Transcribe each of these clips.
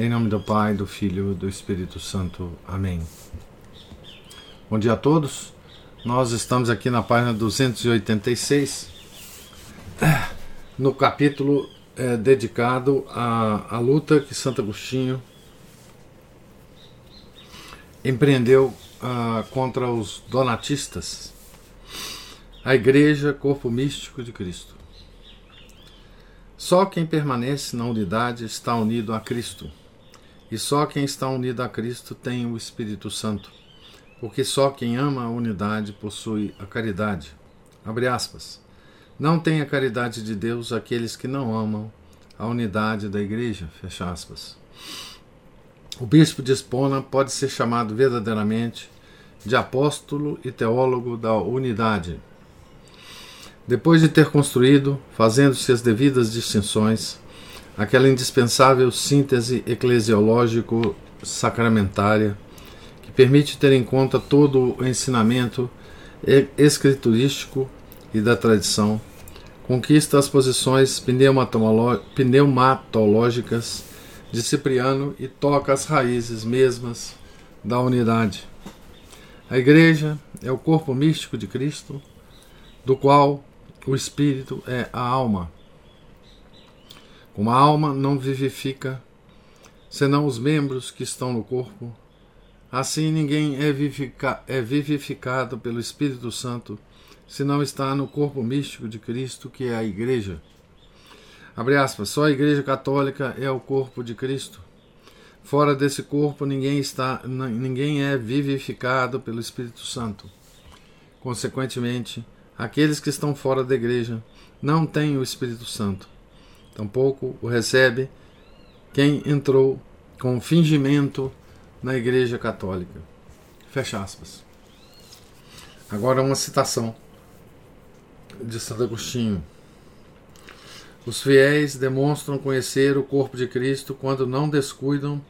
Em nome do Pai, do Filho e do Espírito Santo. Amém. Bom dia a todos. Nós estamos aqui na página 286, no capítulo é, dedicado à, à luta que Santo Agostinho empreendeu ah, contra os donatistas, a Igreja Corpo Místico de Cristo. Só quem permanece na unidade está unido a Cristo. E só quem está unido a Cristo tem o Espírito Santo, porque só quem ama a unidade possui a caridade. Abre aspas. Não tem a caridade de Deus aqueles que não amam a unidade da igreja. Fecha aspas. O bispo de Espona pode ser chamado verdadeiramente de apóstolo e teólogo da unidade. Depois de ter construído, fazendo-se as devidas distinções, aquela indispensável síntese eclesiológico-sacramentária que permite ter em conta todo o ensinamento escriturístico e da tradição, conquista as posições pneumatológicas de Cipriano e toca as raízes mesmas da unidade. A Igreja é o corpo místico de Cristo, do qual o Espírito é a alma uma alma não vivifica senão os membros que estão no corpo. Assim ninguém é, é vivificado pelo Espírito Santo se não está no corpo místico de Cristo, que é a Igreja. Abre aspas, só a Igreja Católica é o corpo de Cristo. Fora desse corpo ninguém está, ninguém é vivificado pelo Espírito Santo. Consequentemente, aqueles que estão fora da igreja não têm o Espírito Santo tampouco o recebe quem entrou com fingimento na Igreja Católica. Fecha aspas. Agora uma citação de Santo Agostinho. Os fiéis demonstram conhecer o corpo de Cristo quando não descuidam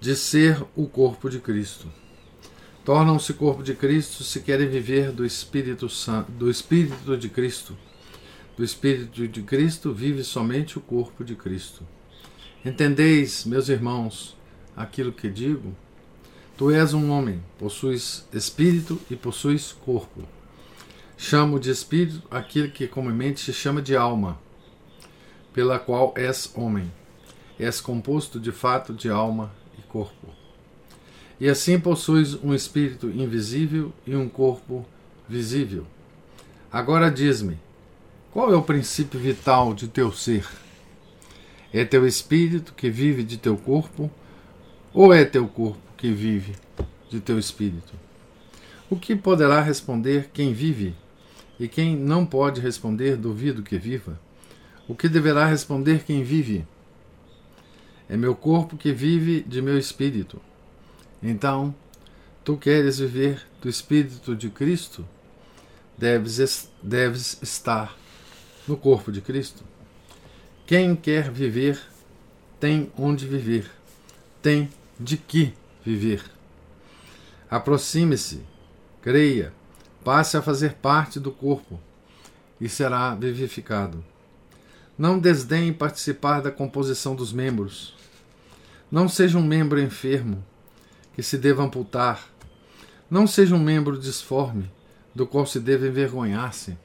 de ser o corpo de Cristo. Tornam-se corpo de Cristo se querem viver do Espírito do Espírito de Cristo do Espírito de Cristo vive somente o corpo de Cristo. Entendeis, meus irmãos, aquilo que digo? Tu és um homem, possuis espírito e possuis corpo. Chamo de espírito aquilo que comumente se chama de alma, pela qual és homem. És composto de fato de alma e corpo. E assim possuis um espírito invisível e um corpo visível. Agora diz-me, qual é o princípio vital de teu ser? É teu espírito que vive de teu corpo ou é teu corpo que vive de teu espírito? O que poderá responder quem vive e quem não pode responder duvido que viva? O que deverá responder quem vive? É meu corpo que vive de meu espírito. Então, tu queres viver do espírito de Cristo? Deves, deves estar no corpo de Cristo. Quem quer viver tem onde viver, tem de que viver. Aproxime-se, creia, passe a fazer parte do corpo e será vivificado. Não desdenhe participar da composição dos membros. Não seja um membro enfermo que se deva amputar. Não seja um membro disforme do qual se deve envergonhar-se.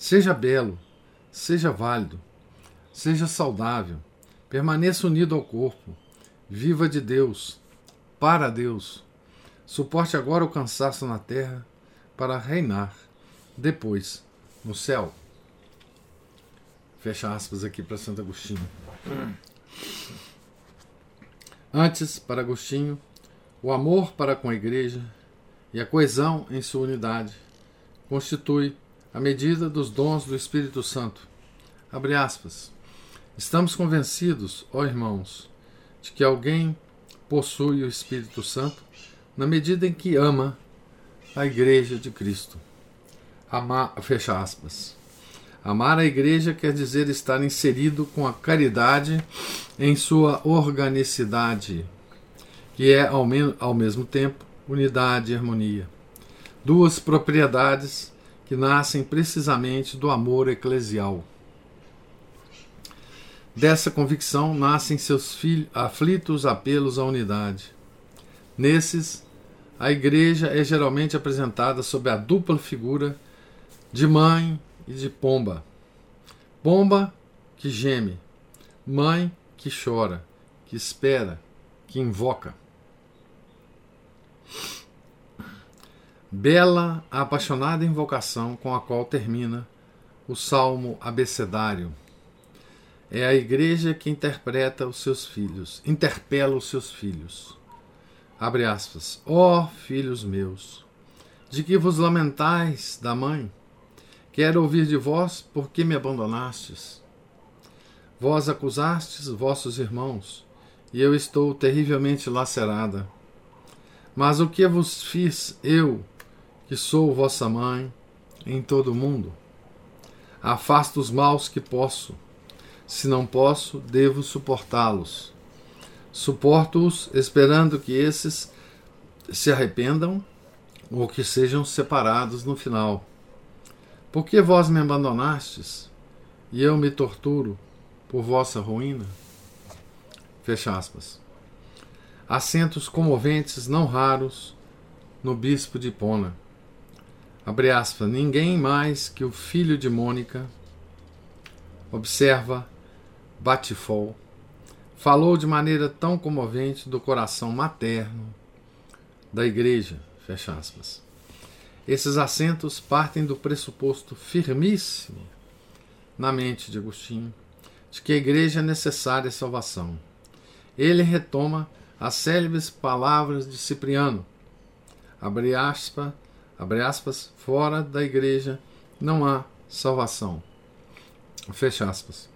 Seja belo, seja válido, seja saudável, permaneça unido ao corpo, viva de Deus, para Deus. Suporte agora o cansaço na terra para reinar depois no céu. Fecha aspas aqui para Santo Agostinho. Antes, para Agostinho, o amor para com a igreja e a coesão em sua unidade constitui à medida dos dons do Espírito Santo. Abre aspas. Estamos convencidos, ó irmãos, de que alguém possui o Espírito Santo na medida em que ama a Igreja de Cristo. Amar, fecha aspas. Amar a Igreja quer dizer estar inserido com a caridade em sua organicidade, que é ao, me ao mesmo tempo unidade e harmonia. Duas propriedades que nascem precisamente do amor eclesial. Dessa convicção nascem seus aflitos apelos à unidade. Nesses, a igreja é geralmente apresentada sob a dupla figura de mãe e de pomba. Pomba que geme, mãe que chora, que espera, que invoca. Bela apaixonada invocação com a qual termina o salmo abecedário. É a igreja que interpreta os seus filhos, interpela os seus filhos. Abre aspas. Ó oh, filhos meus, de que vos lamentais da mãe? Quero ouvir de vós por que me abandonastes. Vós acusastes vossos irmãos, e eu estou terrivelmente lacerada. Mas o que vos fiz eu, que sou vossa mãe, em todo o mundo? Afasto os maus que posso se não posso, devo suportá-los. Suporto-os esperando que esses se arrependam ou que sejam separados no final. Por que vós me abandonastes e eu me torturo por vossa ruína? Fecha aspas. Assentos comoventes não raros no bispo de Pona. Abre aspas. Ninguém mais que o filho de Mônica observa Batifol, falou de maneira tão comovente do coração materno da igreja, fecha aspas. Esses acentos partem do pressuposto firmíssimo na mente de Agostinho de que a igreja é necessária à salvação. Ele retoma as célebres palavras de Cipriano, abre aspas, abre aspas, fora da igreja não há salvação. Fecha aspas.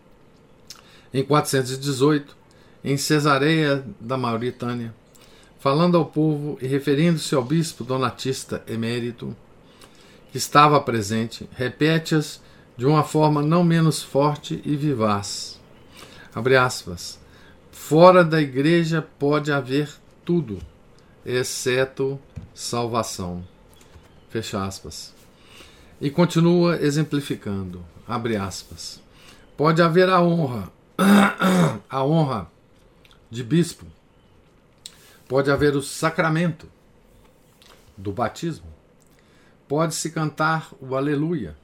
Em 418, em Cesareia da Mauritânia, falando ao povo e referindo-se ao bispo donatista emérito, que estava presente, repete-as de uma forma não menos forte e vivaz. Abre aspas. Fora da igreja pode haver tudo, exceto salvação. Fecha aspas. E continua exemplificando. Abre aspas. Pode haver a honra, a honra de bispo, pode haver o sacramento do batismo, pode-se cantar o aleluia,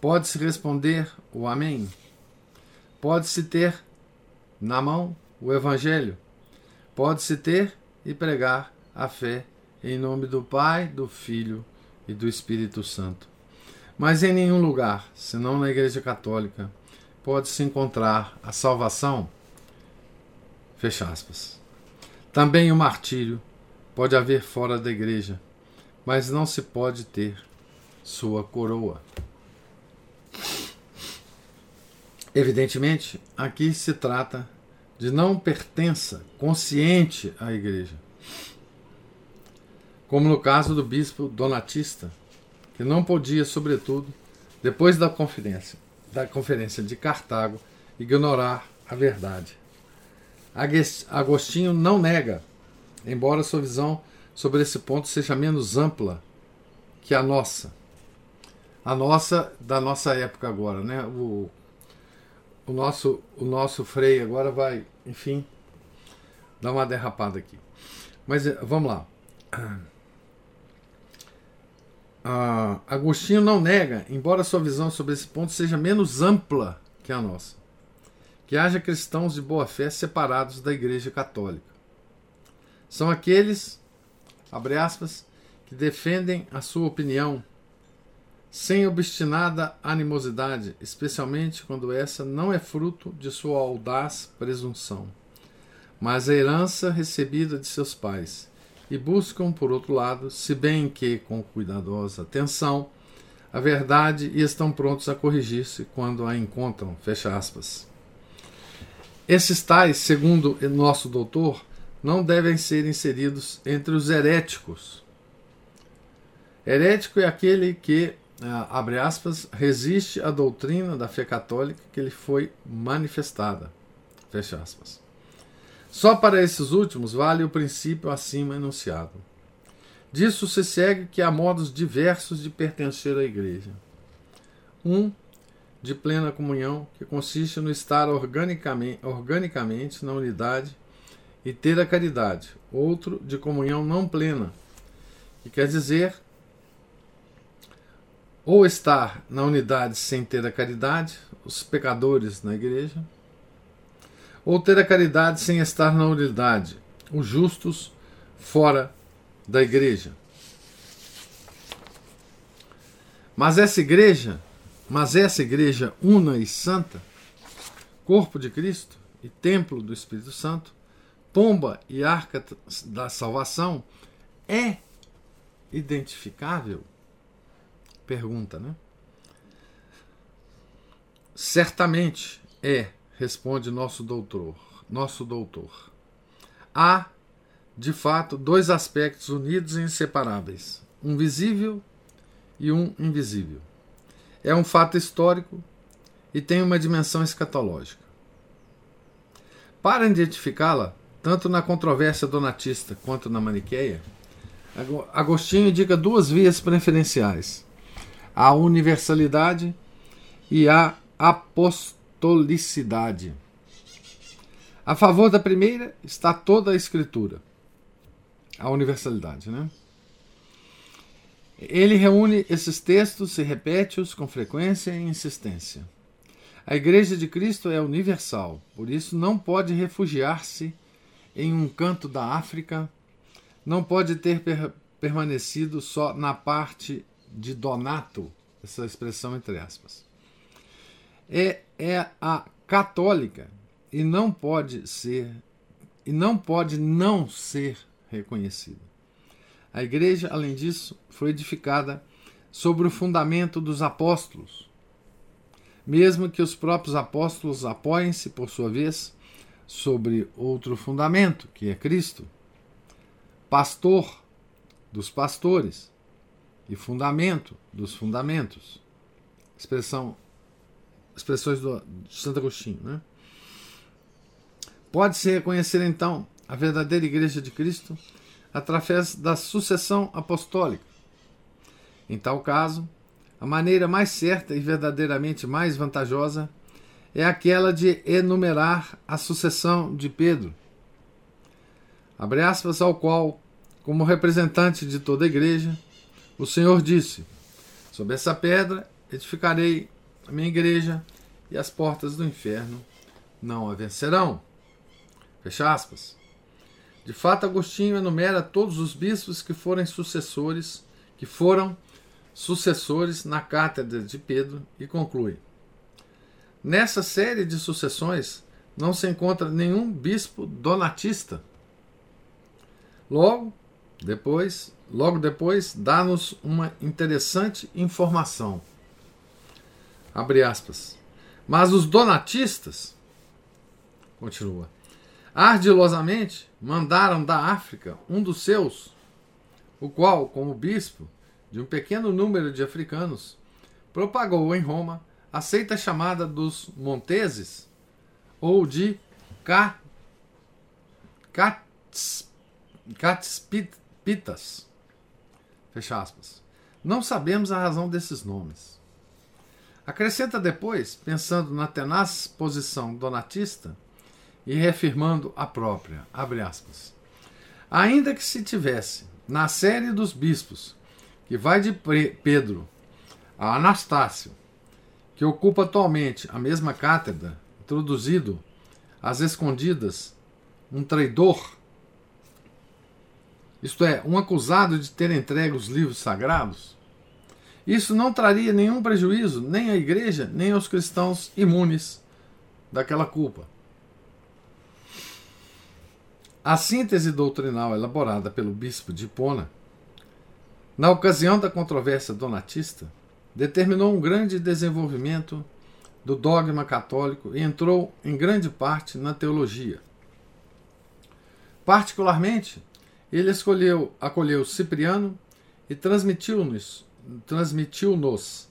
pode-se responder o amém, pode-se ter na mão o evangelho, pode-se ter e pregar a fé em nome do Pai, do Filho e do Espírito Santo. Mas em nenhum lugar, senão na Igreja Católica, pode-se encontrar a salvação? Fecha aspas. Também o martírio pode haver fora da igreja, mas não se pode ter sua coroa. Evidentemente, aqui se trata de não pertença consciente à igreja. Como no caso do bispo donatista, que não podia, sobretudo, depois da conferência, da Conferência de Cartago ignorar a verdade. Agostinho não nega, embora sua visão sobre esse ponto seja menos ampla que a nossa. A nossa, da nossa época agora, né? O, o, nosso, o nosso freio agora vai, enfim, dar uma derrapada aqui. Mas eh, vamos lá. Ah, Agostinho não nega, embora sua visão sobre esse ponto seja menos ampla que a nossa, que haja cristãos de boa fé separados da Igreja Católica. São aqueles, abre aspas, que defendem a sua opinião sem obstinada animosidade, especialmente quando essa não é fruto de sua audaz presunção, mas a herança recebida de seus pais e buscam, por outro lado, se bem que com cuidadosa atenção, a verdade e estão prontos a corrigir-se quando a encontram. Fecha aspas. Esses tais, segundo nosso doutor, não devem ser inseridos entre os heréticos. Herético é aquele que, ah, abre aspas, resiste à doutrina da fé católica que lhe foi manifestada. Fecha aspas. Só para esses últimos vale o princípio acima enunciado. Disso se segue que há modos diversos de pertencer à Igreja. Um, de plena comunhão, que consiste no estar organicamente, organicamente na unidade e ter a caridade. Outro, de comunhão não plena, que quer dizer ou estar na unidade sem ter a caridade, os pecadores na igreja, ou ter a caridade sem estar na unidade, os justos fora da igreja. Mas essa igreja, mas essa igreja una e santa, corpo de Cristo e templo do Espírito Santo, pomba e arca da salvação, é identificável? Pergunta, né? Certamente é responde nosso doutor, nosso doutor. Há, de fato, dois aspectos unidos e inseparáveis, um visível e um invisível. É um fato histórico e tem uma dimensão escatológica. Para identificá-la, tanto na controvérsia donatista quanto na maniqueia, Agostinho indica duas vias preferenciais: a universalidade e a apostolicidade catolicidade. A favor da primeira está toda a Escritura, a universalidade, né? Ele reúne esses textos e repete-os com frequência e insistência. A Igreja de Cristo é universal, por isso não pode refugiar-se em um canto da África, não pode ter per permanecido só na parte de Donato, essa expressão entre aspas é, é a católica e não pode ser e não pode não ser reconhecida. A igreja, além disso, foi edificada sobre o fundamento dos apóstolos, mesmo que os próprios apóstolos apoiem-se, por sua vez, sobre outro fundamento, que é Cristo, pastor dos pastores e fundamento dos fundamentos. Expressão expressões do, de Santo Agostinho. Né? Pode-se reconhecer então a verdadeira Igreja de Cristo através da sucessão apostólica. Em tal caso, a maneira mais certa e verdadeiramente mais vantajosa é aquela de enumerar a sucessão de Pedro, abre aspas, ao qual, como representante de toda a igreja, o Senhor disse: Sobre essa pedra edificarei a minha igreja e as portas do inferno não a vencerão. Fecha aspas. De fato, Agostinho enumera todos os bispos que forem sucessores, que foram sucessores na cátedra de Pedro e conclui: Nessa série de sucessões não se encontra nenhum bispo donatista. Logo depois, logo depois, dá-nos uma interessante informação. Abre aspas. Mas os donatistas, continua, ardilosamente mandaram da África um dos seus, o qual, como bispo de um pequeno número de africanos, propagou em Roma a seita chamada dos Monteses ou de Catspitas. Fecha aspas. Não sabemos a razão desses nomes. Acrescenta depois, pensando na tenaz posição donatista e reafirmando a própria. Ainda que se tivesse, na série dos bispos, que vai de Pedro a Anastácio, que ocupa atualmente a mesma cátedra, introduzido às escondidas um traidor, isto é, um acusado de ter entregue os livros sagrados, isso não traria nenhum prejuízo nem à igreja, nem aos cristãos imunes daquela culpa. A síntese doutrinal elaborada pelo bispo de Hipona, na ocasião da controvérsia donatista, determinou um grande desenvolvimento do dogma católico e entrou em grande parte na teologia. Particularmente, ele escolheu, acolheu Cipriano e transmitiu-nos transmitiu-nos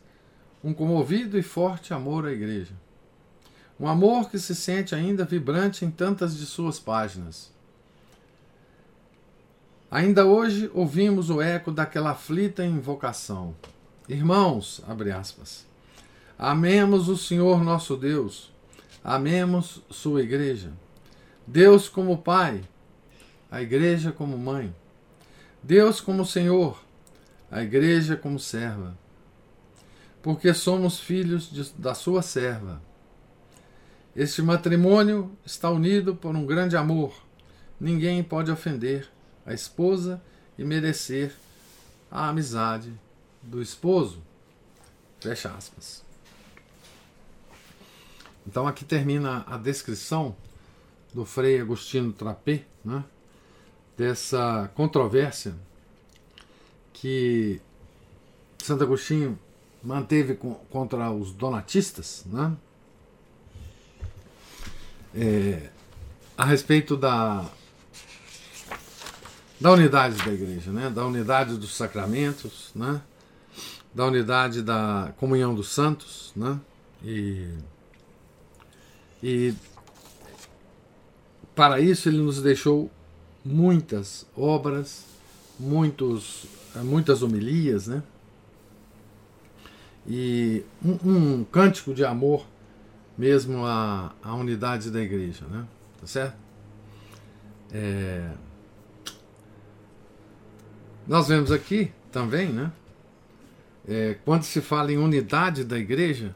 um comovido e forte amor à Igreja. Um amor que se sente ainda vibrante em tantas de suas páginas. Ainda hoje ouvimos o eco daquela aflita invocação. Irmãos, abre aspas, amemos o Senhor nosso Deus, amemos sua igreja. Deus como Pai, a igreja como mãe. Deus como Senhor, a igreja como serva. Porque somos filhos de, da sua serva. Este matrimônio está unido por um grande amor. Ninguém pode ofender a esposa e merecer a amizade do esposo. Fecha aspas. Então aqui termina a descrição do Frei Agostinho Trapé, né, dessa controvérsia que Santo Agostinho manteve com, contra os donatistas, né, é, a respeito da, da unidade da igreja, né, da unidade dos sacramentos, né, da unidade da comunhão dos santos, né? E, e para isso ele nos deixou muitas obras, muitos, muitas homilias, né? E um, um cântico de amor mesmo à, à unidade da igreja, né? Tá certo? É, nós vemos aqui também, né? é, quando se fala em unidade da igreja,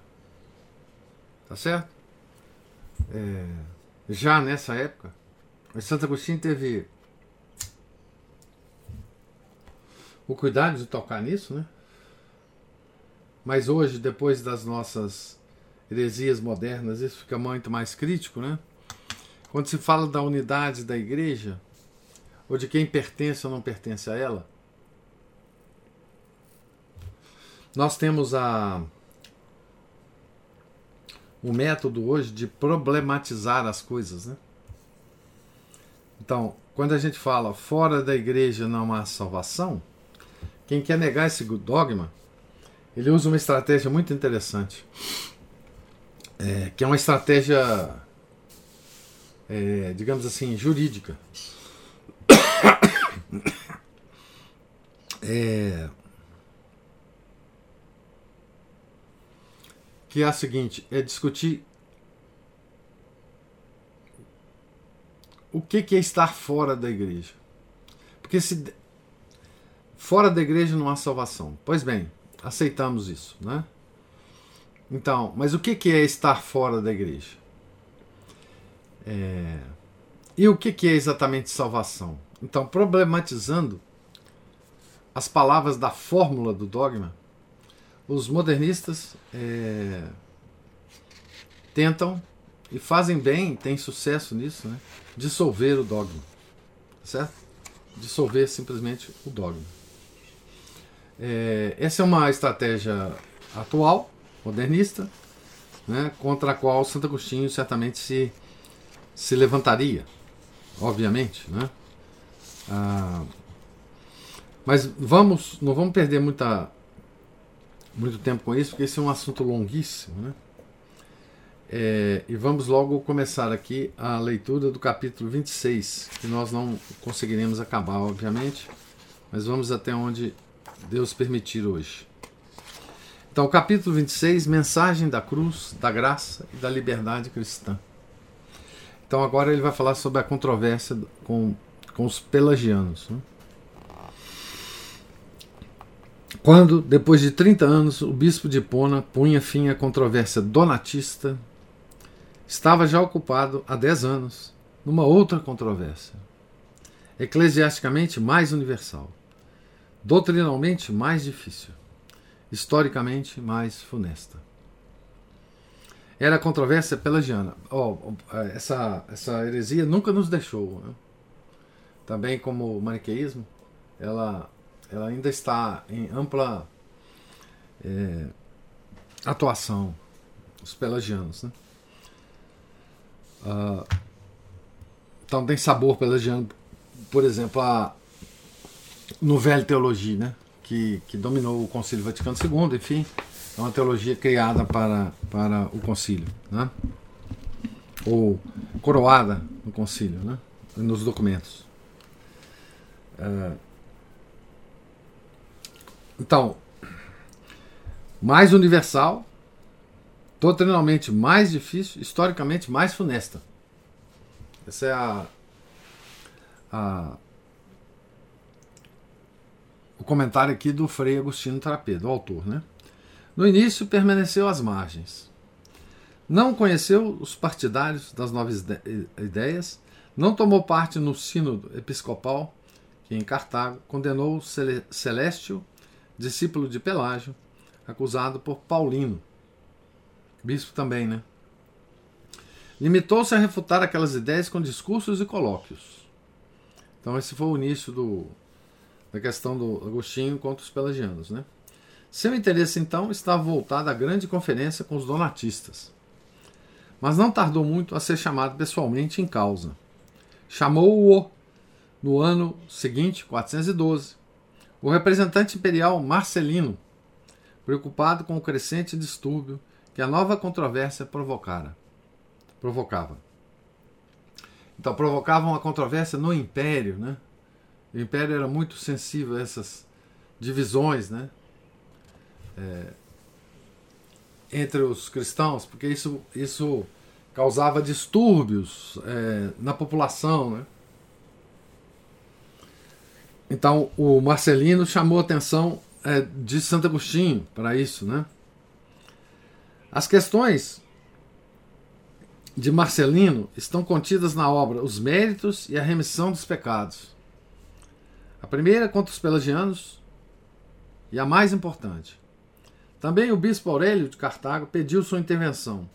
tá certo? É, já nessa época, Santo Agostinho teve o cuidado de tocar nisso, né? Mas hoje, depois das nossas heresias modernas, isso fica muito mais crítico, né? Quando se fala da unidade da igreja, ou de quem pertence ou não pertence a ela, Nós temos a o método hoje de problematizar as coisas, né? Então, quando a gente fala fora da igreja não há salvação, quem quer negar esse dogma, ele usa uma estratégia muito interessante, é, que é uma estratégia, é, digamos assim, jurídica. É, que é a seguinte: é discutir o que, que é estar fora da igreja. Porque se fora da igreja não há salvação. Pois bem, aceitamos isso, né? Então, mas o que, é estar fora da igreja? É... E o que, que é exatamente salvação? Então, problematizando as palavras da fórmula do dogma, os modernistas é, tentam e fazem bem, têm sucesso nisso, né? dissolver o dogma. Certo? Dissolver simplesmente o dogma. É, essa é uma estratégia atual, modernista, né, contra a qual Santo Agostinho certamente se, se levantaria, obviamente. Né? Ah, mas vamos, não vamos perder muita muito tempo com isso, porque esse é um assunto longuíssimo, né? É, e vamos logo começar aqui a leitura do capítulo 26, que nós não conseguiremos acabar, obviamente, mas vamos até onde Deus permitir hoje. Então, capítulo 26, mensagem da cruz, da graça e da liberdade cristã. Então, agora ele vai falar sobre a controvérsia com, com os pelagianos. Né? Quando, depois de 30 anos, o bispo de Pona punha fim à controvérsia donatista, estava já ocupado há 10 anos numa outra controvérsia, eclesiasticamente mais universal, doutrinalmente mais difícil, historicamente mais funesta. Era a controvérsia pelagiana. Oh, essa, essa heresia nunca nos deixou. Né? Também como o maniqueísmo, ela ela ainda está em ampla é, atuação os pelagianos. Né? Uh, então tem sabor pelagiano, por exemplo, a Nouvelle Teologia, né? que, que dominou o Concílio Vaticano II, enfim, é uma teologia criada para, para o concílio, né? ou coroada no concílio, né? nos documentos. Uh, então, mais universal, doutrinalmente mais difícil, historicamente mais funesta. Essa é a, a o comentário aqui do Frei Agostinho Trapê, do autor, né? No início permaneceu às margens. Não conheceu os partidários das novas ideias, não tomou parte no sínodo episcopal, que em Cartago condenou Celestio, discípulo de Pelágio, acusado por Paulino, bispo também, né? Limitou-se a refutar aquelas ideias com discursos e colóquios. Então esse foi o início do, da questão do Agostinho contra os pelagianos, né? Seu interesse, então, estava voltado à grande conferência com os donatistas. Mas não tardou muito a ser chamado pessoalmente em causa. Chamou-o no ano seguinte, 412, o representante imperial Marcelino, preocupado com o crescente distúrbio que a nova controvérsia provocara, provocava. Então, provocava uma controvérsia no império, né? O império era muito sensível a essas divisões, né? é, entre os cristãos, porque isso, isso causava distúrbios é, na população. Né? Então o Marcelino chamou a atenção é, de Santo Agostinho para isso. Né? As questões de Marcelino estão contidas na obra Os Méritos e a Remissão dos Pecados. A primeira contra os pelagianos e a mais importante. Também o bispo Aurélio de Cartago pediu sua intervenção.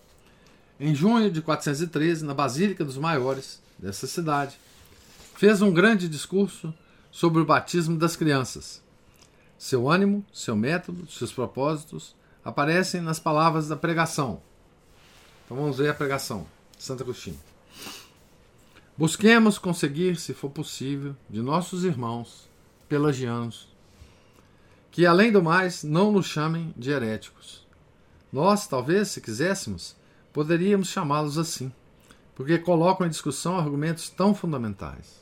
Em junho de 413, na Basílica dos Maiores dessa cidade, fez um grande discurso sobre o batismo das crianças. Seu ânimo, seu método, seus propósitos aparecem nas palavras da pregação. Então vamos ver a pregação. Santo Agostinho. Busquemos conseguir, se for possível, de nossos irmãos pelagianos que, além do mais, não nos chamem de heréticos. Nós, talvez, se quiséssemos, poderíamos chamá-los assim, porque colocam em discussão argumentos tão fundamentais.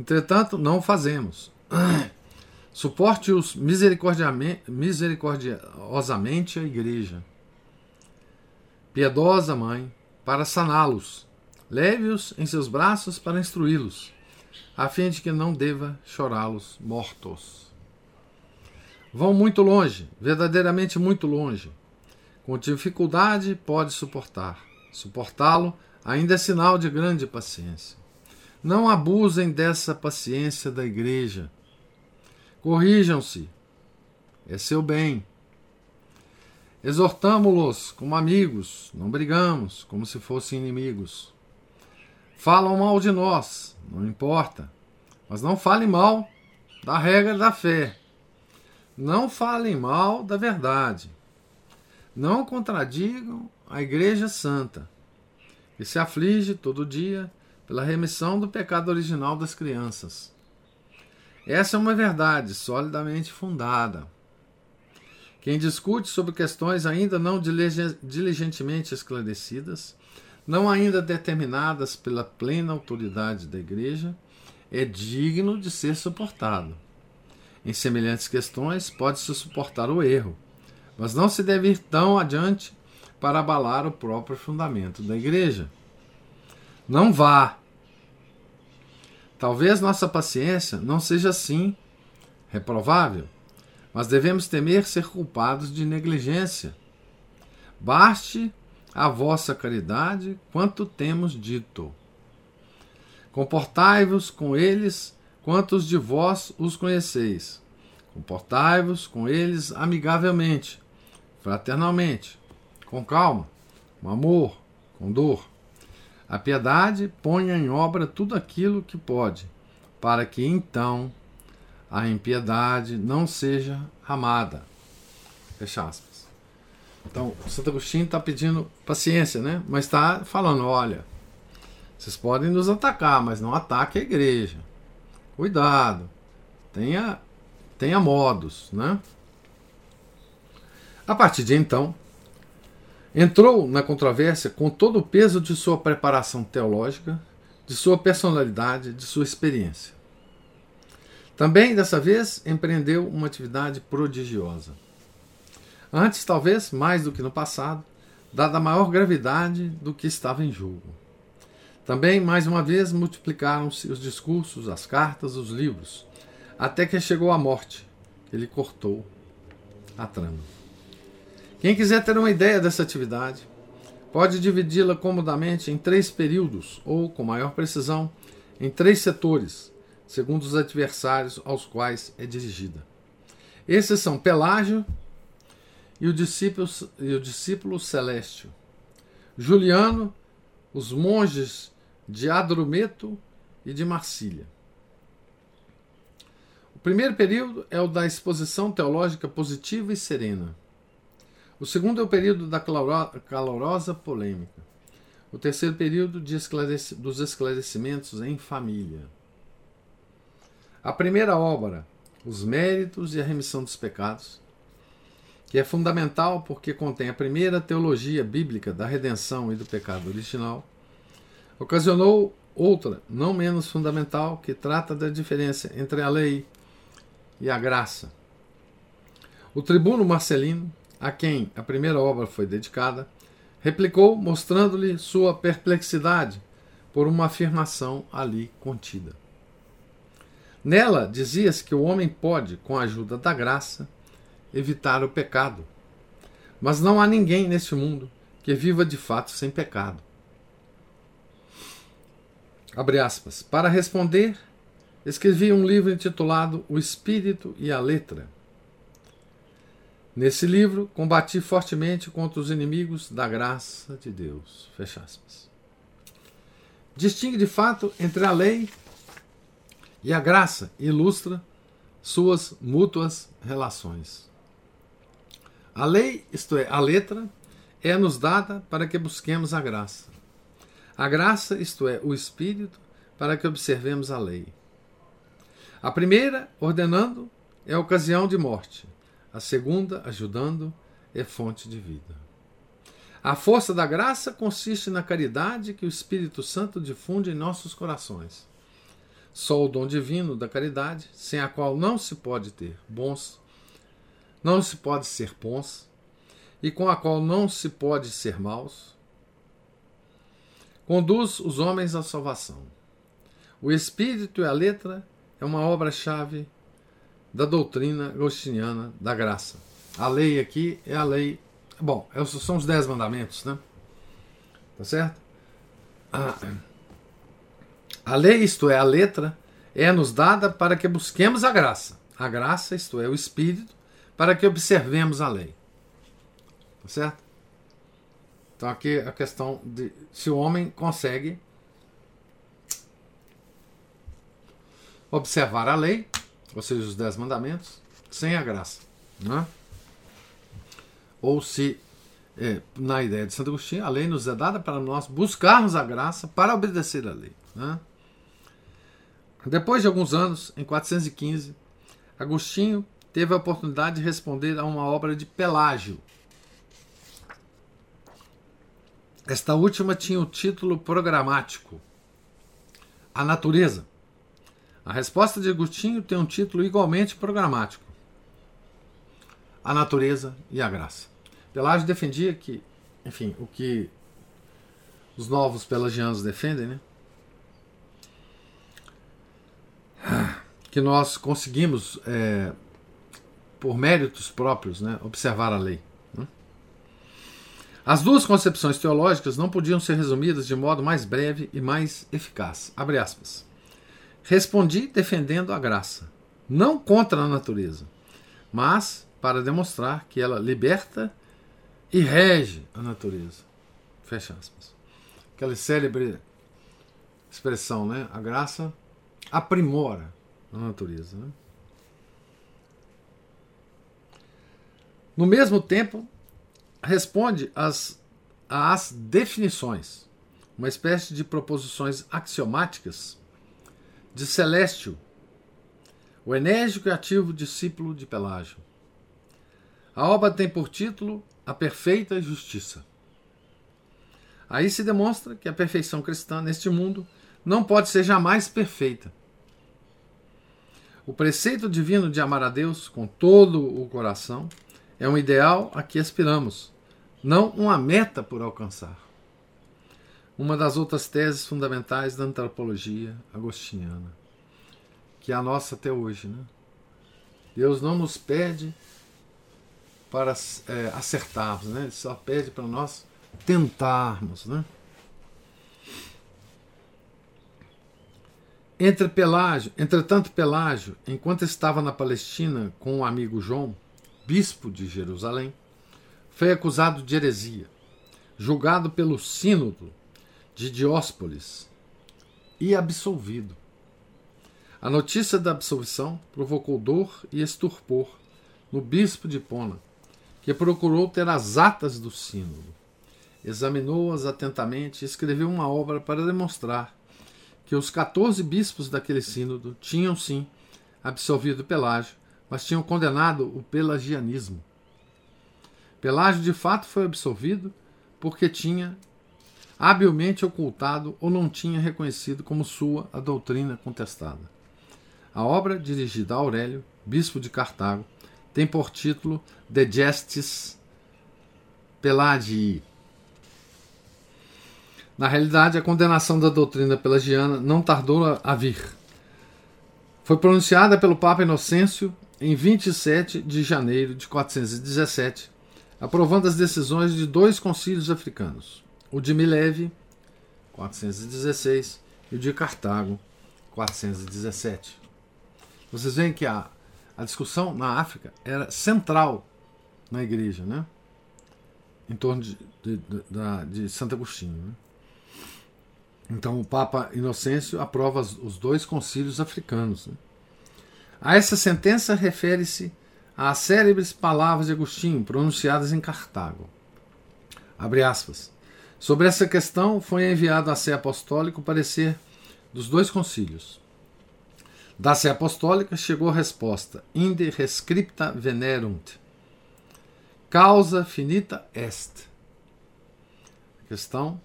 Entretanto, não fazemos. Suporte-os misericordiosamente a Igreja. Piedosa Mãe, para saná-los. Leve-os em seus braços para instruí-los, a fim de que não deva chorá-los mortos. Vão muito longe, verdadeiramente muito longe. Com dificuldade pode suportar. Suportá-lo ainda é sinal de grande paciência. Não abusem dessa paciência da igreja. Corrijam-se. É seu bem. Exortamo-los como amigos, não brigamos como se fossem inimigos. Falam mal de nós, não importa, mas não falem mal da regra da fé não falem mal da verdade. Não contradigam a Igreja Santa, que se aflige todo dia pela remissão do pecado original das crianças. Essa é uma verdade solidamente fundada. Quem discute sobre questões ainda não diligentemente esclarecidas, não ainda determinadas pela plena autoridade da Igreja, é digno de ser suportado. Em semelhantes questões, pode-se suportar o erro, mas não se deve ir tão adiante para abalar o próprio fundamento da igreja. Não vá. Talvez nossa paciência não seja assim reprovável, mas devemos temer ser culpados de negligência. Baste a vossa caridade quanto temos dito. Comportai-vos com eles quantos de vós os conheceis. Comportai-vos com eles amigavelmente, fraternalmente, com calma, com amor, com dor. A piedade ponha em obra tudo aquilo que pode, para que então a impiedade não seja amada. Fecha aspas. Então, Santo Agostinho está pedindo paciência, né? Mas está falando: olha, vocês podem nos atacar, mas não ataque a igreja. Cuidado, tenha, tenha modos, né? A partir de então, entrou na controvérsia com todo o peso de sua preparação teológica, de sua personalidade, de sua experiência. Também, dessa vez, empreendeu uma atividade prodigiosa. Antes, talvez, mais do que no passado, dada a maior gravidade do que estava em jogo. Também, mais uma vez, multiplicaram-se os discursos, as cartas, os livros, até que chegou a morte, que lhe cortou a trama. Quem quiser ter uma ideia dessa atividade, pode dividi-la comodamente em três períodos, ou, com maior precisão, em três setores, segundo os adversários aos quais é dirigida. Esses são Pelágio e o discípulo, e o discípulo Celestio, Juliano, os monges de Adrumeto e de Marsília. O primeiro período é o da exposição teológica positiva e serena. O segundo é o período da calorosa polêmica. O terceiro período dos esclarecimentos em família. A primeira obra, Os Méritos e a Remissão dos Pecados, que é fundamental porque contém a primeira teologia bíblica da redenção e do pecado original, ocasionou outra, não menos fundamental, que trata da diferença entre a lei e a graça. O tribuno Marcelino, a quem a primeira obra foi dedicada, replicou, mostrando-lhe sua perplexidade por uma afirmação ali contida. Nela dizia-se que o homem pode, com a ajuda da graça, evitar o pecado. Mas não há ninguém neste mundo que viva de fato sem pecado. Abre aspas. Para responder, escrevi um livro intitulado O Espírito e a Letra Nesse livro, combati fortemente contra os inimigos da graça de Deus. Fecha aspas. Distingue de fato entre a lei e a graça, ilustra suas mútuas relações. A lei, isto é, a letra, é nos dada para que busquemos a graça. A graça, isto é, o Espírito, para que observemos a lei. A primeira, ordenando, é ocasião de morte. A segunda, ajudando, é fonte de vida. A força da graça consiste na caridade que o Espírito Santo difunde em nossos corações. Só o dom divino da caridade, sem a qual não se pode ter bons, não se pode ser bons, e com a qual não se pode ser maus, conduz os homens à salvação. O Espírito e a letra é uma obra-chave da doutrina agostiniana da graça. A lei aqui é a lei. Bom, é são os dez mandamentos, né? Tá certo? A lei, isto é, a letra, é nos dada para que busquemos a graça. A graça, isto é, o Espírito, para que observemos a lei. Tá certo? Então aqui a questão de se o homem consegue observar a lei ou seja, os dez mandamentos, sem a graça. Né? Ou se, é, na ideia de Santo Agostinho, a lei nos é dada para nós buscarmos a graça para obedecer a lei. Né? Depois de alguns anos, em 415, Agostinho teve a oportunidade de responder a uma obra de Pelágio. Esta última tinha o título programático A Natureza. A resposta de Agostinho tem um título igualmente programático: A Natureza e a Graça. Pelágio defendia que, enfim, o que os novos pelagianos defendem, né? Que nós conseguimos, é, por méritos próprios, né, observar a lei. Né? As duas concepções teológicas não podiam ser resumidas de modo mais breve e mais eficaz. Abre aspas. Respondi defendendo a graça, não contra a natureza, mas para demonstrar que ela liberta e rege a natureza. Fecha aspas. Aquela célebre expressão, né? A graça aprimora a natureza. Né? Responde às, às definições, uma espécie de proposições axiomáticas de Celestio, o enérgico e ativo discípulo de Pelágio. A obra tem por título A Perfeita Justiça. Aí se demonstra que a perfeição cristã neste mundo não pode ser jamais perfeita. O preceito divino de amar a Deus com todo o coração é um ideal a que aspiramos, não uma meta por alcançar. Uma das outras teses fundamentais da antropologia agostiniana, que é a nossa até hoje. Né? Deus não nos pede para é, acertarmos, né? Ele só pede para nós tentarmos. Né? Entre Pelágio, entretanto, Pelágio, enquanto estava na Palestina com o amigo João, bispo de Jerusalém, foi acusado de heresia, julgado pelo Sínodo de Dióspolis e absolvido. A notícia da absolvição provocou dor e estupor no bispo de Pona, que procurou ter as atas do sínodo. Examinou-as atentamente e escreveu uma obra para demonstrar que os 14 bispos daquele sínodo tinham sim absolvido Pelágio mas tinham condenado o pelagianismo. Pelágio de fato foi absolvido porque tinha habilmente ocultado ou não tinha reconhecido como sua a doutrina contestada. A obra, dirigida a Aurélio, bispo de Cartago, tem por título De Gestis Pelagii. Na realidade, a condenação da doutrina pelagiana não tardou a vir. Foi pronunciada pelo Papa Inocêncio em 27 de janeiro de 417, aprovando as decisões de dois concílios africanos, o de Mileve, 416, e o de Cartago, 417. Vocês veem que a, a discussão na África era central na igreja, né? em torno de, de, de, de Santo Agostinho. Né? Então o Papa Inocêncio aprova os dois concílios africanos. Né? A essa sentença refere-se às célebres palavras de Agostinho pronunciadas em Cartago. Sobre essa questão foi enviado a Sé Apostólico o parecer dos dois concílios. Da Sé Apostólica chegou a resposta: Inde rescripta venerunt. Causa finita est. A questão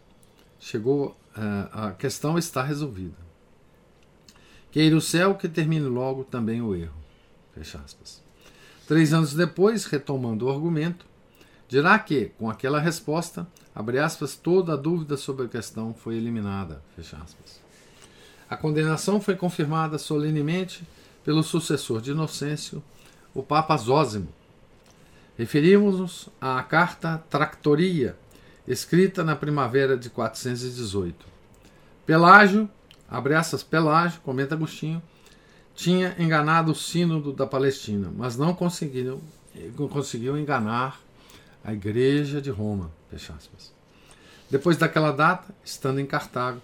chegou, eh, a questão está resolvida. Queira o céu que termine logo também o erro. Fecha aspas. Três anos depois, retomando o argumento, dirá que, com aquela resposta, abre aspas, toda a dúvida sobre a questão foi eliminada. Fecha aspas. A condenação foi confirmada solenemente pelo sucessor de Inocêncio, o Papa Zósimo. Referimos-nos à carta Tractoria, escrita na primavera de 418. Pelágio Abre aspas, Pelágio, comenta Agostinho, tinha enganado o sínodo da Palestina, mas não conseguiu, conseguiu enganar a igreja de Roma. Fecha aspas. Depois daquela data, estando em Cartago,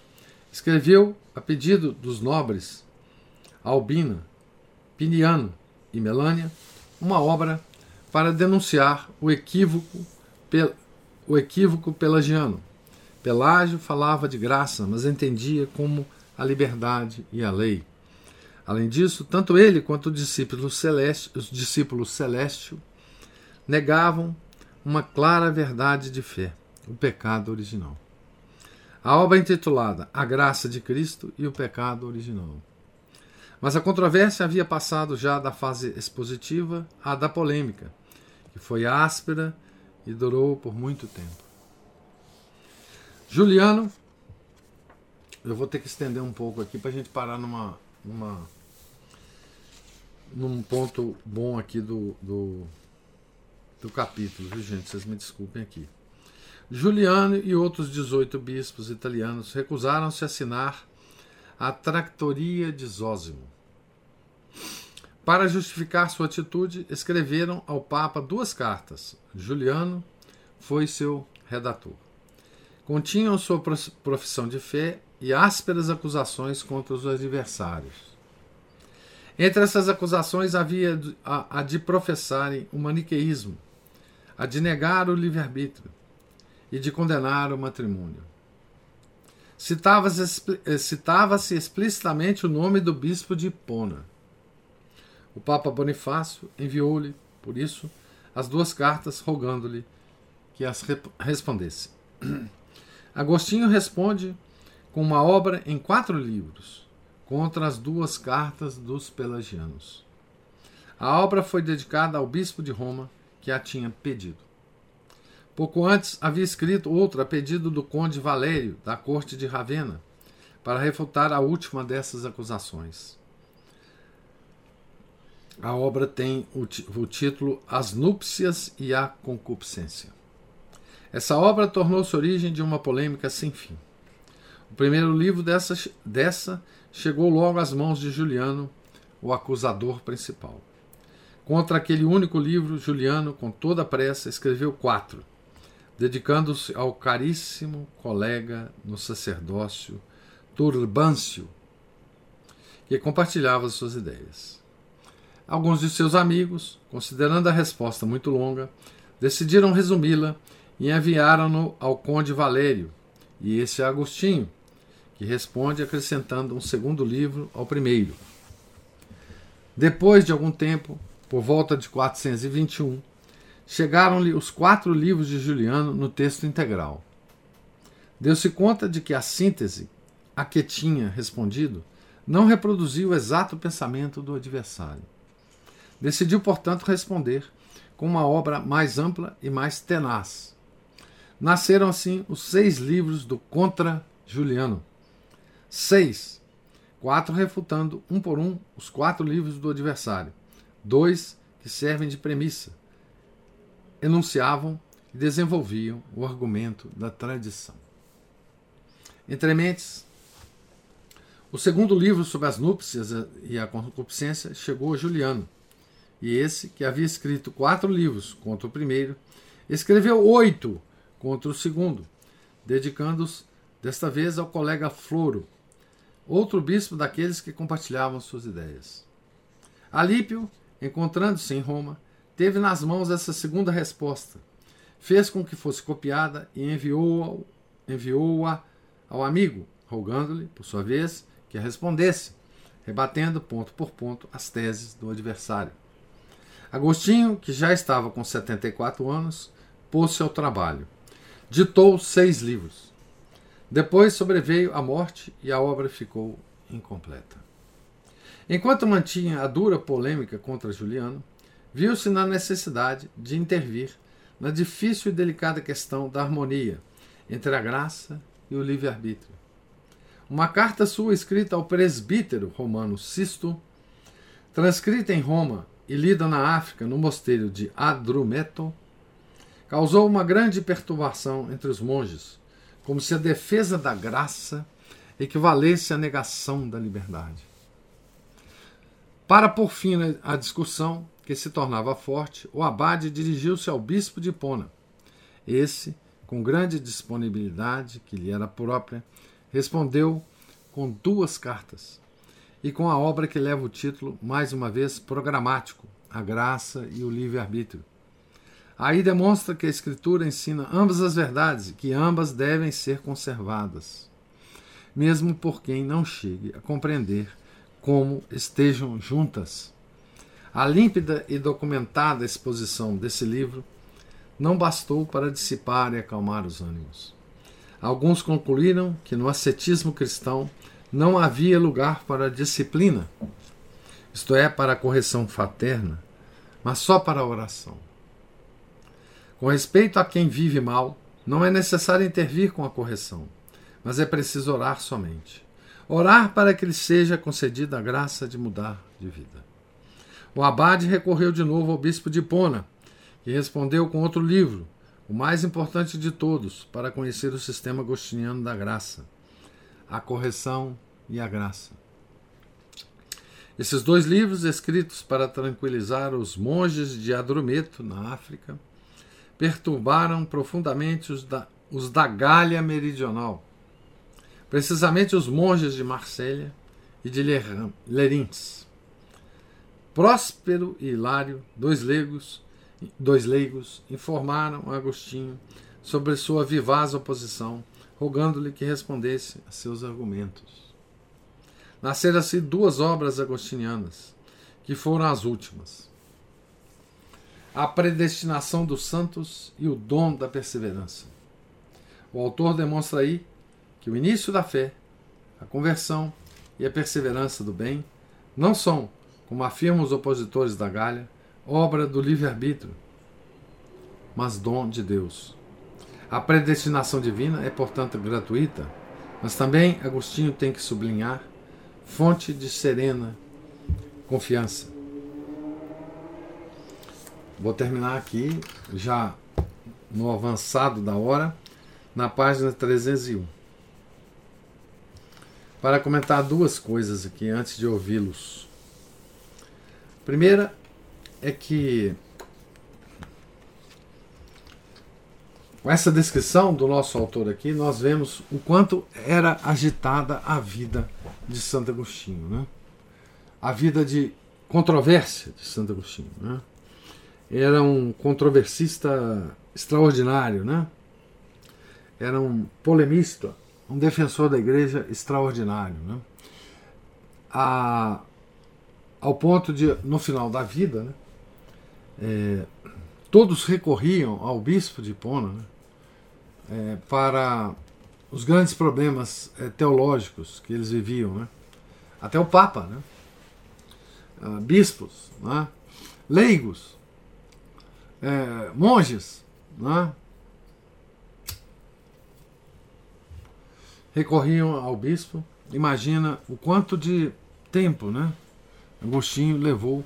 escreveu, a pedido dos nobres Albina, Piniano e Melânia, uma obra para denunciar o equívoco, o equívoco pelagiano. Pelágio falava de graça, mas entendia como a liberdade e a lei. Além disso, tanto ele quanto os discípulos celeste, os discípulos celestial negavam uma clara verdade de fé, o pecado original. A obra é intitulada A Graça de Cristo e o Pecado Original. Mas a controvérsia havia passado já da fase expositiva à da polêmica, que foi áspera e durou por muito tempo. Juliano eu vou ter que estender um pouco aqui para a gente parar numa, numa num ponto bom aqui do, do, do capítulo, viu gente? Vocês me desculpem aqui. Juliano e outros 18 bispos italianos recusaram-se a assinar a Tractoria de Zósimo. Para justificar sua atitude, escreveram ao Papa duas cartas. Juliano foi seu redator. Continham sua profissão de fé e ásperas acusações contra os adversários. Entre essas acusações havia a, de professarem o maniqueísmo, a de negar o livre-arbítrio e de condenar o matrimônio. Citava-se eh, citava explicitamente o nome do bispo de Hipona. O Papa Bonifácio enviou-lhe, por isso, as duas cartas rogando-lhe que as respondesse. Agostinho responde com uma obra em quatro livros contra as duas cartas dos pelagianos. A obra foi dedicada ao bispo de Roma que a tinha pedido. Pouco antes havia escrito outra a pedido do conde Valério, da corte de Ravenna, para refutar a última dessas acusações. A obra tem o, o título As Núpcias e a Concupiscência. Essa obra tornou-se origem de uma polêmica sem fim. O primeiro livro dessa, dessa chegou logo às mãos de Juliano, o acusador principal. Contra aquele único livro, Juliano, com toda a pressa, escreveu quatro dedicando-se ao caríssimo colega no sacerdócio Turbâncio, que compartilhava suas ideias. Alguns de seus amigos, considerando a resposta muito longa, decidiram resumi-la e enviaram-no ao conde Valério e esse Agostinho, que responde acrescentando um segundo livro ao primeiro. Depois de algum tempo, por volta de 421, chegaram-lhe os quatro livros de Juliano no texto integral. Deu-se conta de que a síntese a que tinha respondido não reproduzia o exato pensamento do adversário. Decidiu, portanto, responder com uma obra mais ampla e mais tenaz. Nasceram assim os seis livros do Contra Juliano. Seis. Quatro refutando, um por um, os quatro livros do adversário. Dois que servem de premissa enunciavam e desenvolviam o argumento da tradição. Entre mentes, o segundo livro sobre as núpcias e a concupiscência chegou a Juliano, e esse, que havia escrito quatro livros contra o primeiro, escreveu oito contra o segundo, dedicando-os desta vez ao colega Floro, outro bispo daqueles que compartilhavam suas ideias. Alípio, encontrando-se em Roma, teve nas mãos essa segunda resposta, fez com que fosse copiada e enviou-a enviou ao amigo, rogando-lhe, por sua vez, que a respondesse, rebatendo ponto por ponto as teses do adversário. Agostinho, que já estava com 74 anos, pôs-se ao trabalho. Ditou seis livros. Depois sobreveio a morte e a obra ficou incompleta. Enquanto mantinha a dura polêmica contra Juliano, viu-se na necessidade de intervir na difícil e delicada questão da harmonia entre a graça e o livre-arbítrio. Uma carta sua escrita ao presbítero romano Sisto, transcrita em Roma e lida na África no mosteiro de Adrumeto, causou uma grande perturbação entre os monges, como se a defesa da graça equivalesse à negação da liberdade. Para por fim à discussão, que se tornava forte, o abade dirigiu-se ao bispo de Pona. Esse, com grande disponibilidade que lhe era própria, respondeu com duas cartas e com a obra que leva o título, mais uma vez, programático, A Graça e o Livre-Arbítrio. Aí demonstra que a Escritura ensina ambas as verdades e que ambas devem ser conservadas, mesmo por quem não chegue a compreender como estejam juntas. A límpida e documentada exposição desse livro não bastou para dissipar e acalmar os ânimos. Alguns concluíram que no ascetismo cristão não havia lugar para a disciplina, isto é, para a correção fraterna, mas só para a oração. Com respeito a quem vive mal, não é necessário intervir com a correção, mas é preciso orar somente. Orar para que lhe seja concedida a graça de mudar de vida. O abade recorreu de novo ao bispo de Pona, que respondeu com outro livro, o mais importante de todos, para conhecer o sistema agostiniano da graça, a correção e a graça. Esses dois livros, escritos para tranquilizar os monges de Adrumeto, na África, perturbaram profundamente os da, os da Gália Meridional, precisamente os monges de Marsella e de Lerins. Próspero e Hilário, dois legos, dois leigos, informaram Agostinho sobre sua vivaz oposição, rogando-lhe que respondesse a seus argumentos. Nasceram assim duas obras agostinianas, que foram as últimas: A Predestinação dos Santos e o Dom da Perseverança. O autor demonstra aí que o início da fé, a conversão e a perseverança do bem não são, como afirmam os opositores da Galha, obra do livre-arbítrio, mas dom de Deus. A predestinação divina é, portanto, gratuita, mas também Agostinho tem que sublinhar fonte de serena confiança. Vou terminar aqui, já no avançado da hora, na página 301. Para comentar duas coisas aqui antes de ouvi-los. Primeira é que com essa descrição do nosso autor aqui, nós vemos o quanto era agitada a vida de Santo Agostinho, né? A vida de controvérsia de Santo Agostinho, né? Era um controversista extraordinário, né? Era um polemista, um defensor da igreja extraordinário, né? A, ao ponto de, no final da vida, né? É, todos recorriam ao bispo de Hipona né? é, para os grandes problemas é, teológicos que eles viviam. Né? Até o Papa, né? Ah, bispos, né? leigos, é, monges, né? recorriam ao bispo. Imagina o quanto de tempo né? Agostinho levou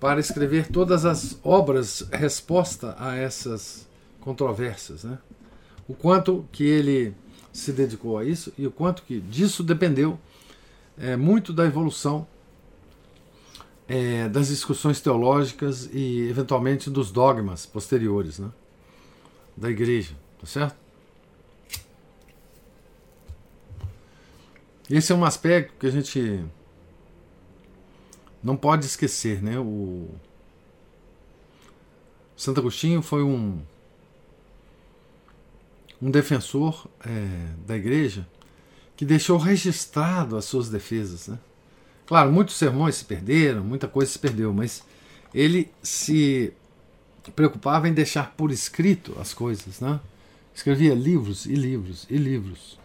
para escrever todas as obras resposta a essas controvérsias. Né? o quanto que ele se dedicou a isso e o quanto que disso dependeu é, muito da evolução é, das discussões teológicas e eventualmente dos dogmas posteriores né, da igreja, tá certo? Esse é um aspecto que a gente não pode esquecer, né? O Santo Agostinho foi um um defensor é, da igreja que deixou registrado as suas defesas. Né? Claro, muitos sermões se perderam, muita coisa se perdeu, mas ele se preocupava em deixar por escrito as coisas. Né? Escrevia livros e livros e livros,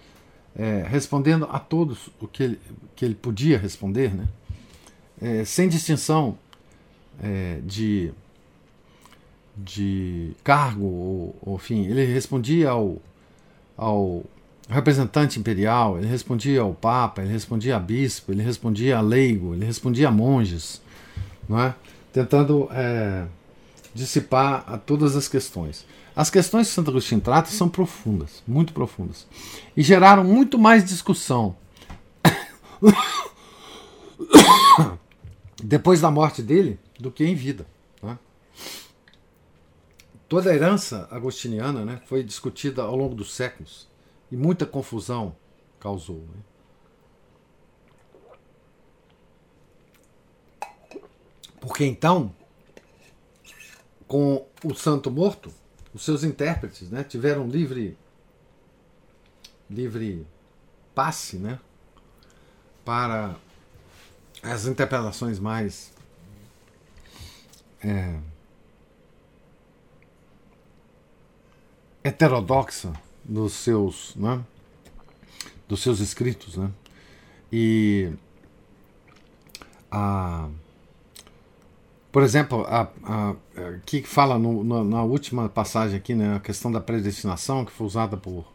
é, respondendo a todos o que ele, que ele podia responder, né? É, sem distinção é, de de cargo ou, ou fim. Ele respondia ao, ao representante imperial, ele respondia ao papa, ele respondia a bispo, ele respondia a leigo, ele respondia a monges, não é? tentando é, dissipar a todas as questões. As questões que Santo Agostinho trata são profundas, muito profundas, e geraram muito mais discussão depois da morte dele do que em vida. Toda a herança agostiniana né, foi discutida ao longo dos séculos e muita confusão causou. Né? Porque então, com o santo morto, os seus intérpretes né, tiveram livre, livre passe né, para as interpretações mais é, heterodoxa dos seus, né, dos seus escritos, né? E a por exemplo, a, a, que fala no, na, na, última passagem aqui, né, a questão da predestinação que foi usada por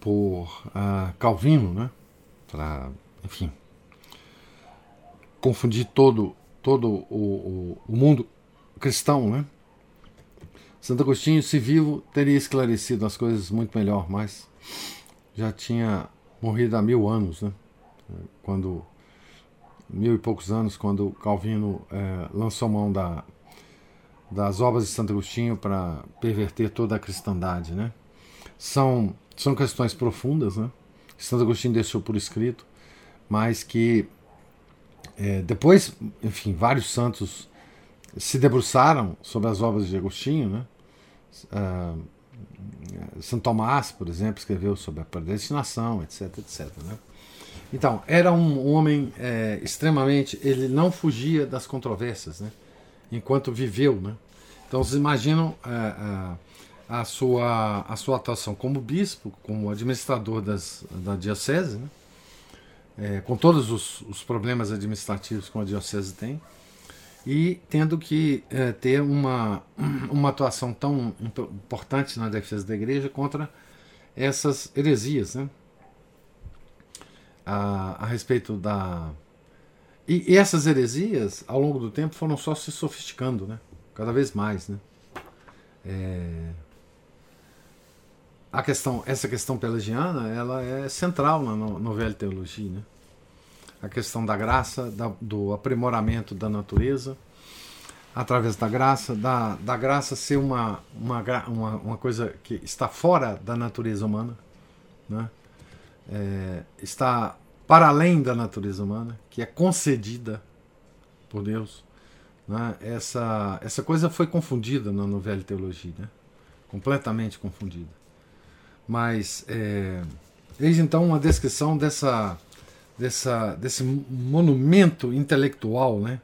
por uh, Calvino, né, para, enfim, confundir todo todo o, o, o mundo cristão, né, Santo Agostinho, se vivo, teria esclarecido as coisas muito melhor, mas já tinha morrido há mil anos, né? Quando mil e poucos anos, quando Calvino é, lançou mão da, das obras de Santo Agostinho para perverter toda a cristandade, né? São são questões profundas, né? Que Santo Agostinho deixou por escrito, mas que é, depois, enfim, vários santos se debruçaram sobre as obras de Agostinho, né? Uh, São Tomás, por exemplo, escreveu sobre a predestinação, etc, etc. Né? Então, era um homem é, extremamente. Ele não fugia das controvérsias, né? enquanto viveu. Né? Então, vocês imaginam a, a, sua, a sua atuação como bispo, como administrador das, da diocese, né? é, com todos os, os, problemas administrativos que a diocese tem, e tendo que é, ter uma, uma atuação tão importante na defesa da igreja contra essas heresias. Né? a, a respeito da. E, e, essas heresias, ao longo do tempo, foram só se sofisticando, né? cada vez mais. Né? É... A questão, essa questão pelagiana ela é central na no, no Velho Teologia. Né? A questão da graça, da, do aprimoramento da natureza, através da graça, da, da graça ser uma, uma, uma, uma coisa que está fora da natureza humana. Né? é, está para além da natureza humana, que é concedida por Deus. Né? Essa, essa coisa foi confundida na novela teologia, né? completamente confundida. Mas é, eis então uma descrição dessa, dessa, desse monumento intelectual, né?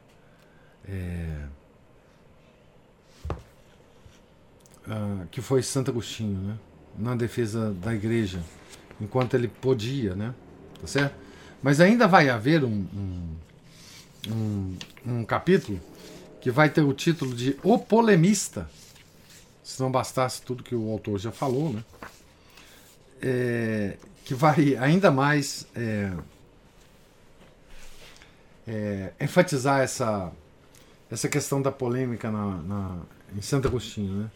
É, uh, que foi Santo Agostinho, né? na defesa da igreja enquanto ele podia, né? Tá certo? Mas ainda vai haver um, um, um, um capítulo que vai ter o título de O Polemista, se não bastasse tudo que o autor já falou, né? É, que vai ainda mais é, é, enfatizar essa, essa questão da polêmica na, na, em Santo Agostinho. Né?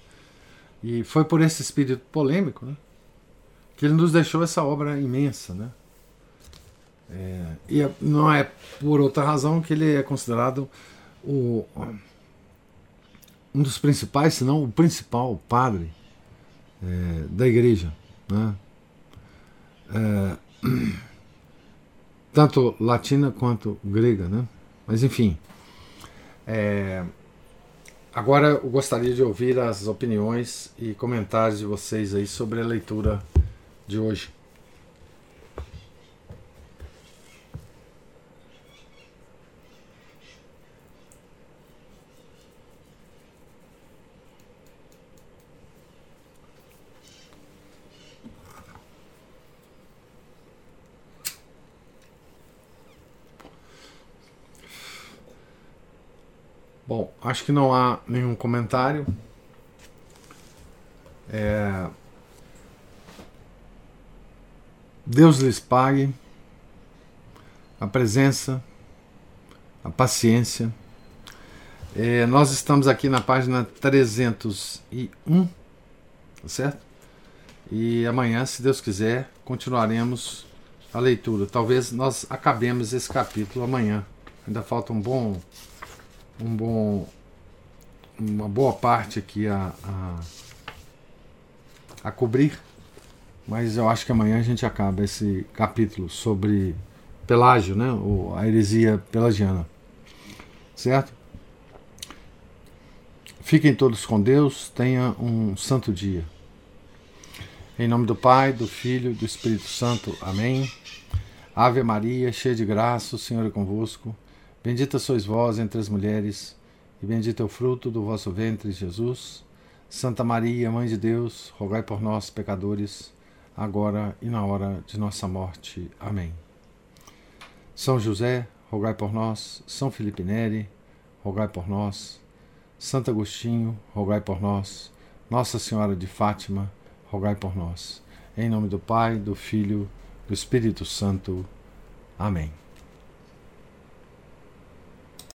E foi por esse espírito polêmico né, que ele nos deixou essa obra imensa, né? É, e não é por outra razão que ele é considerado o, um dos principais, se não o principal padre é, da igreja, né? É, tanto latina quanto grega, né? Mas enfim, é, agora eu gostaria de ouvir as opiniões e comentários de vocês aí sobre a leitura de hoje. Bom, acho que não há nenhum comentário. É, Deus lhes pague a presença, a paciência. É, nós estamos aqui na página 301, tá certo? E amanhã, se Deus quiser, continuaremos a leitura. Talvez nós acabemos esse capítulo amanhã. Ainda falta um bom, um bom, uma boa parte aqui a, a, a cobrir. Mas eu acho que amanhã a gente acaba esse capítulo sobre Pelágio, né? Ou a heresia pelagiana. Certo? Fiquem todos com Deus, tenha um santo dia. Em nome do Pai, do Filho e do Espírito Santo. Amém. Ave Maria, cheia de graça, o Senhor é convosco. Bendita sois vós entre as mulheres, e bendito é o fruto do vosso ventre, Jesus. Santa Maria, Mãe de Deus, rogai por nós, pecadores agora e na hora de nossa morte. Amém. São José, rogai por nós. São Felipe Neri, rogai por nós. Santo Agostinho, rogai por nós. Nossa Senhora de Fátima, rogai por nós. Em nome do Pai, do Filho, do Espírito Santo. Amém.